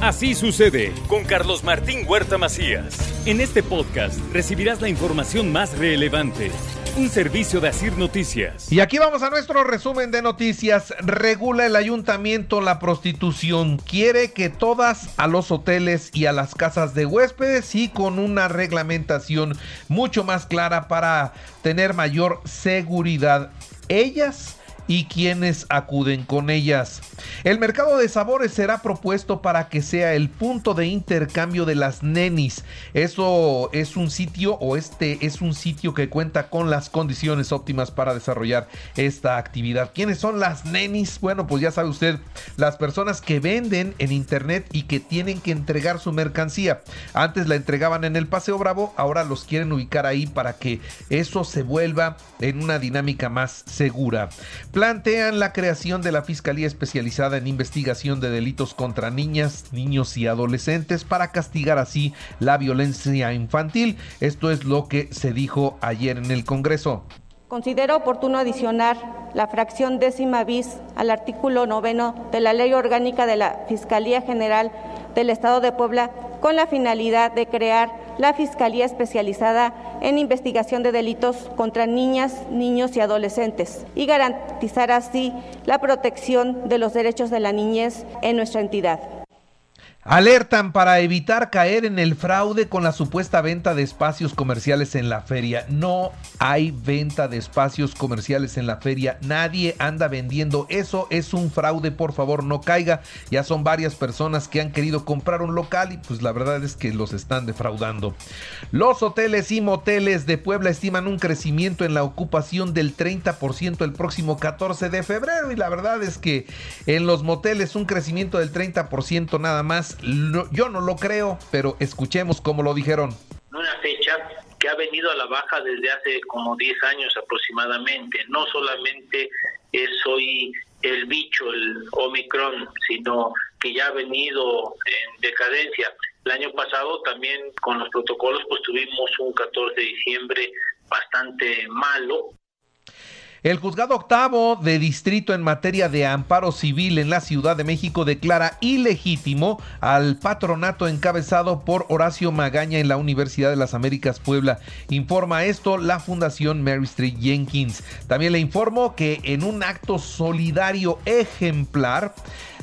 Así sucede con Carlos Martín Huerta Macías. En este podcast recibirás la información más relevante. Un servicio de Asir Noticias. Y aquí vamos a nuestro resumen de noticias. Regula el ayuntamiento la prostitución. Quiere que todas a los hoteles y a las casas de huéspedes y con una reglamentación mucho más clara para tener mayor seguridad. Ellas y quienes acuden con ellas. El mercado de sabores será propuesto para que sea el punto de intercambio de las nenis. Eso es un sitio o este es un sitio que cuenta con las condiciones óptimas para desarrollar esta actividad. ¿Quiénes son las nenis? Bueno, pues ya sabe usted, las personas que venden en internet y que tienen que entregar su mercancía. Antes la entregaban en el Paseo Bravo, ahora los quieren ubicar ahí para que eso se vuelva en una dinámica más segura plantean la creación de la Fiscalía Especializada en Investigación de Delitos contra Niñas, Niños y Adolescentes para castigar así la violencia infantil. Esto es lo que se dijo ayer en el Congreso. Considero oportuno adicionar la fracción décima bis al artículo noveno de la Ley Orgánica de la Fiscalía General del Estado de Puebla con la finalidad de crear la Fiscalía Especializada en Investigación de Delitos contra Niñas, Niños y Adolescentes y garantizar así la protección de los derechos de la niñez en nuestra entidad. Alertan para evitar caer en el fraude con la supuesta venta de espacios comerciales en la feria. No hay venta de espacios comerciales en la feria. Nadie anda vendiendo. Eso es un fraude. Por favor, no caiga. Ya son varias personas que han querido comprar un local y pues la verdad es que los están defraudando. Los hoteles y moteles de Puebla estiman un crecimiento en la ocupación del 30% el próximo 14 de febrero. Y la verdad es que en los moteles un crecimiento del 30% nada más yo no lo creo, pero escuchemos cómo lo dijeron. Una fecha que ha venido a la baja desde hace como 10 años aproximadamente. No solamente es hoy el bicho, el Omicron, sino que ya ha venido en decadencia. El año pasado también con los protocolos pues tuvimos un 14 de diciembre bastante malo, el juzgado octavo de distrito en materia de amparo civil en la Ciudad de México declara ilegítimo al patronato encabezado por Horacio Magaña en la Universidad de las Américas Puebla. Informa esto la Fundación Mary Street Jenkins. También le informo que en un acto solidario ejemplar,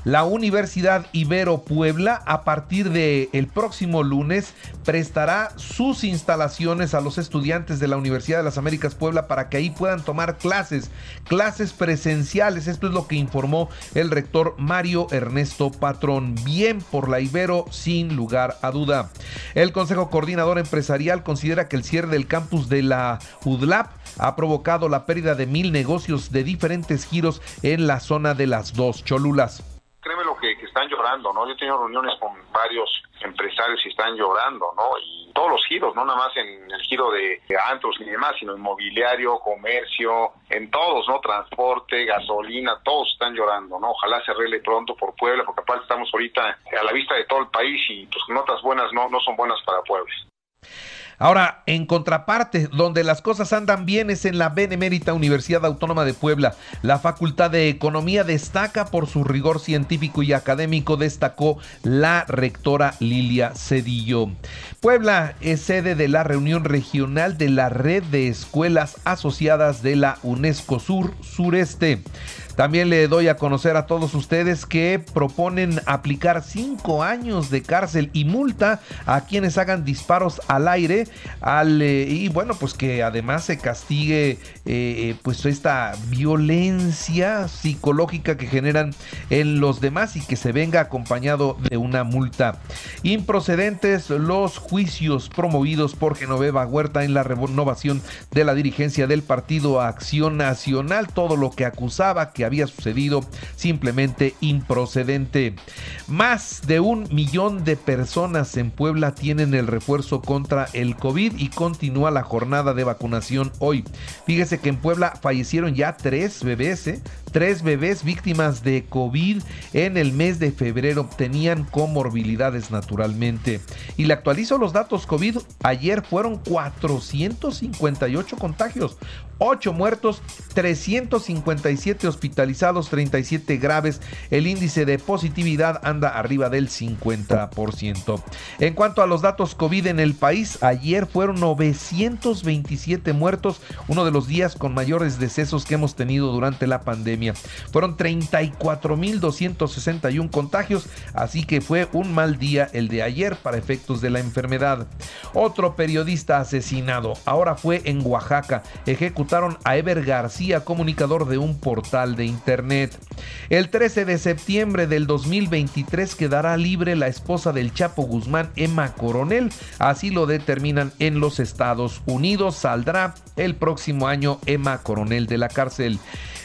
la Universidad Ibero Puebla a partir del el próximo lunes prestará sus instalaciones a los estudiantes de la Universidad de las Américas Puebla para que ahí puedan tomar clases, clases presenciales. Esto es lo que informó el rector Mario Ernesto Patrón. Bien por la Ibero sin lugar a duda. El Consejo Coordinador Empresarial considera que el cierre del campus de la UDLAP ha provocado la pérdida de mil negocios de diferentes giros en la zona de las dos Cholulas créeme lo que, están llorando, ¿no? Yo he tenido reuniones con varios empresarios y están llorando, ¿no? Y todos los giros, no nada más en el giro de, antros y demás, sino inmobiliario, comercio, en todos, ¿no? Transporte, gasolina, todos están llorando, ¿no? Ojalá se arregle pronto por Puebla, porque aparte estamos ahorita a la vista de todo el país y pues notas buenas no, no son buenas para Puebla. Ahora, en contraparte, donde las cosas andan bien es en la Benemérita Universidad Autónoma de Puebla. La Facultad de Economía destaca por su rigor científico y académico, destacó la rectora Lilia Cedillo. Puebla es sede de la reunión regional de la red de escuelas asociadas de la UNESCO Sur Sureste. También le doy a conocer a todos ustedes que proponen aplicar cinco años de cárcel y multa a quienes hagan disparos al aire al, eh, y bueno pues que además se castigue eh, eh, pues esta violencia psicológica que generan en los demás y que se venga acompañado de una multa. Improcedentes los juicios promovidos por Genoveva Huerta en la renovación de la dirigencia del partido Acción Nacional, todo lo que acusaba que había sucedido simplemente improcedente. Más de un millón de personas en Puebla tienen el refuerzo contra el COVID y continúa la jornada de vacunación hoy. Fíjese que en Puebla fallecieron ya tres bebés, ¿eh? Tres bebés víctimas de COVID en el mes de febrero tenían comorbilidades naturalmente. Y le actualizo los datos COVID. Ayer fueron 458 contagios, 8 muertos, 357 hospitalizados, 37 graves. El índice de positividad anda arriba del 50%. En cuanto a los datos COVID en el país, ayer fueron 927 muertos, uno de los días con mayores decesos que hemos tenido durante la pandemia. Fueron 34.261 contagios, así que fue un mal día el de ayer para efectos de la enfermedad. Otro periodista asesinado, ahora fue en Oaxaca. Ejecutaron a Ever García, comunicador de un portal de internet. El 13 de septiembre del 2023 quedará libre la esposa del Chapo Guzmán, Emma Coronel. Así lo determinan en los Estados Unidos. Saldrá el próximo año Emma Coronel de la cárcel.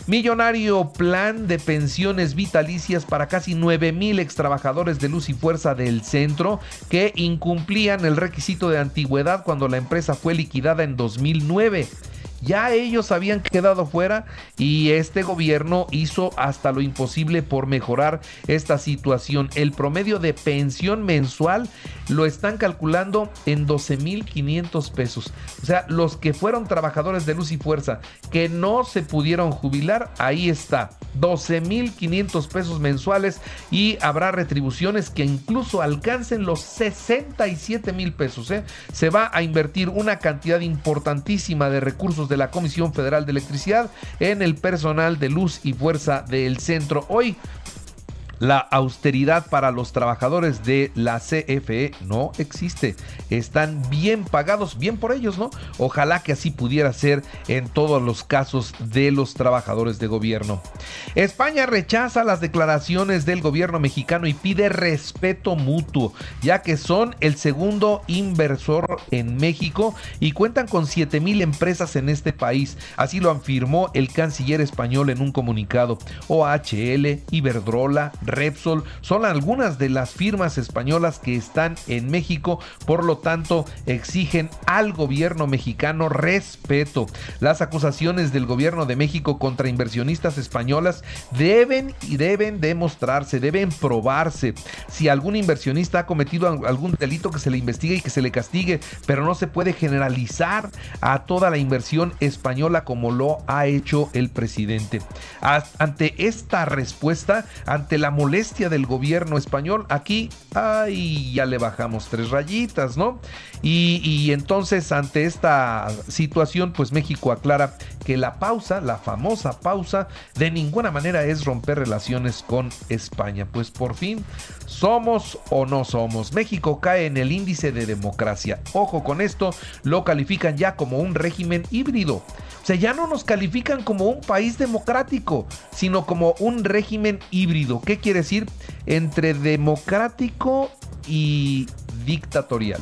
Millonario plan de pensiones vitalicias para casi 9 mil extrabajadores de luz y fuerza del centro que incumplían el requisito de antigüedad cuando la empresa fue liquidada en 2009. Ya ellos habían quedado fuera y este gobierno hizo hasta lo imposible por mejorar esta situación. El promedio de pensión mensual lo están calculando en 12.500 pesos. O sea, los que fueron trabajadores de luz y fuerza que no se pudieron jubilar, ahí está, 12.500 pesos mensuales y habrá retribuciones que incluso alcancen los 67 mil pesos. ¿eh? Se va a invertir una cantidad importantísima de recursos de la Comisión Federal de Electricidad en el personal de luz y fuerza del centro. Hoy la austeridad para los trabajadores de la CFE no existe. Están bien pagados, bien por ellos, ¿no? Ojalá que así pudiera ser en todos los casos de los trabajadores de gobierno. España rechaza las declaraciones del gobierno mexicano y pide respeto mutuo, ya que son el segundo inversor en México y cuentan con 7 mil empresas en este país. Así lo afirmó el canciller español en un comunicado. OHL, Iberdrola, Repsol son algunas de las firmas españolas que están en México, por lo tanto exigen al gobierno mexicano respeto. Las acusaciones del gobierno de México contra inversionistas españolas deben y deben demostrarse, deben probarse. Si algún inversionista ha cometido algún delito que se le investigue y que se le castigue, pero no se puede generalizar a toda la inversión española como lo ha hecho el presidente. Ante esta respuesta, ante la molestia del gobierno español, aquí, ay, ya le bajamos tres rayitas, ¿no? Y, y entonces ante esta situación, pues México aclara que la pausa, la famosa pausa, de ninguna manera es romper relaciones con España. Pues por fin, ¿somos o no somos? México cae en el índice de democracia. Ojo con esto, lo califican ya como un régimen híbrido. O sea, ya no nos califican como un país democrático, sino como un régimen híbrido. ¿Qué quiere decir? Entre democrático y dictatorial.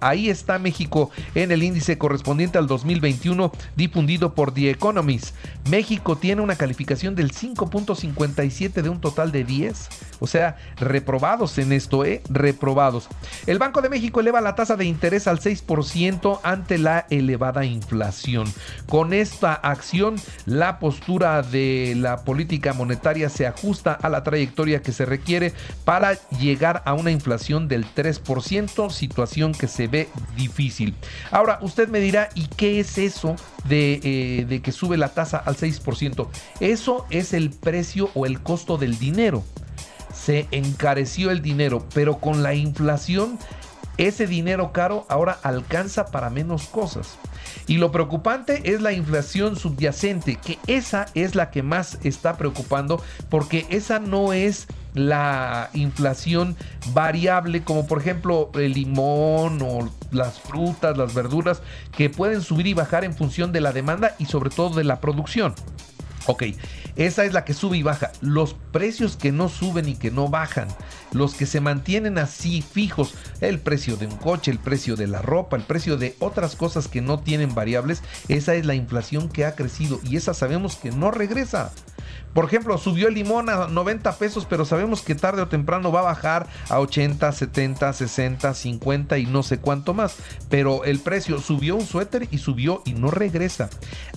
Ahí está México en el índice correspondiente al 2021 difundido por The Economist. México tiene una calificación del 5.57 de un total de 10. O sea, reprobados en esto, ¿eh? Reprobados. El Banco de México eleva la tasa de interés al 6% ante la elevada inflación. Con esta acción, la postura de la política monetaria se ajusta a la trayectoria que se requiere para llegar a una inflación del 3%, situación que se ve difícil. Ahora, usted me dirá, ¿y qué es eso de, eh, de que sube la tasa al 6%? Eso es el precio o el costo del dinero. Se encareció el dinero, pero con la inflación ese dinero caro ahora alcanza para menos cosas. Y lo preocupante es la inflación subyacente, que esa es la que más está preocupando porque esa no es la inflación variable como por ejemplo el limón o las frutas, las verduras que pueden subir y bajar en función de la demanda y sobre todo de la producción. Ok, esa es la que sube y baja. Los precios que no suben y que no bajan, los que se mantienen así fijos, el precio de un coche, el precio de la ropa, el precio de otras cosas que no tienen variables, esa es la inflación que ha crecido y esa sabemos que no regresa. Por ejemplo, subió el limón a 90 pesos, pero sabemos que tarde o temprano va a bajar a 80, 70, 60, 50 y no sé cuánto más. Pero el precio subió un suéter y subió y no regresa.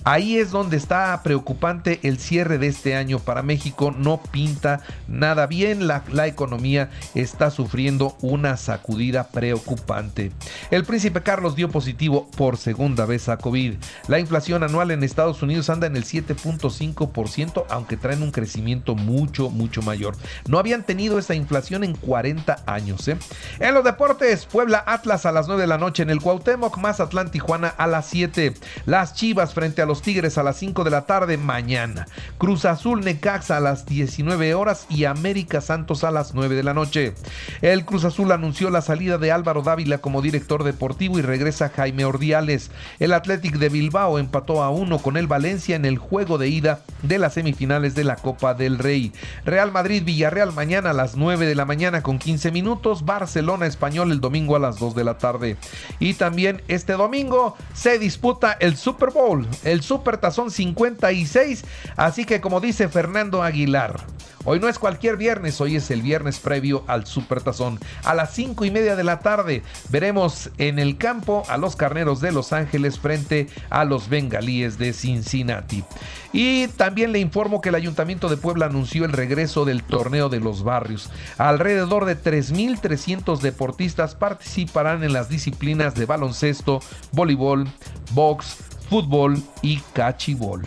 Ahí es donde está preocupante el cierre de este año para México. No pinta nada bien. La, economía está sufriendo una sacudida preocupante. El príncipe Carlos dio positivo por segunda vez a COVID. La inflación anual en Estados Unidos anda en el 7.5%, aunque traen un crecimiento mucho, mucho mayor. No habían tenido esa inflación en 40 años. ¿eh? En los deportes, Puebla Atlas a las 9 de la noche en el Cuauhtémoc, Mazatlán Tijuana a las 7. Las Chivas frente a los Tigres a las 5 de la tarde mañana. Cruz Azul Necaxa a las 19 horas y América Santos a las 9 de la noche. El Cruz Azul anunció la salida de Álvaro Dávila como director deportivo y regresa Jaime Ordiales. El Athletic de Bilbao empató a uno con el Valencia en el juego de ida de las semifinales de la Copa del Rey. Real Madrid Villarreal mañana a las 9 de la mañana con 15 minutos. Barcelona Español el domingo a las 2 de la tarde. Y también este domingo se disputa el Super Bowl, el Super Tazón 56. Así que como dice Fernando Aguilar, Hoy no es cualquier viernes, hoy es el viernes previo al Supertazón. A las 5 y media de la tarde veremos en el campo a los carneros de Los Ángeles frente a los bengalíes de Cincinnati. Y también le informo que el Ayuntamiento de Puebla anunció el regreso del torneo de los barrios. Alrededor de 3.300 deportistas participarán en las disciplinas de baloncesto, voleibol, box, fútbol y cachibol.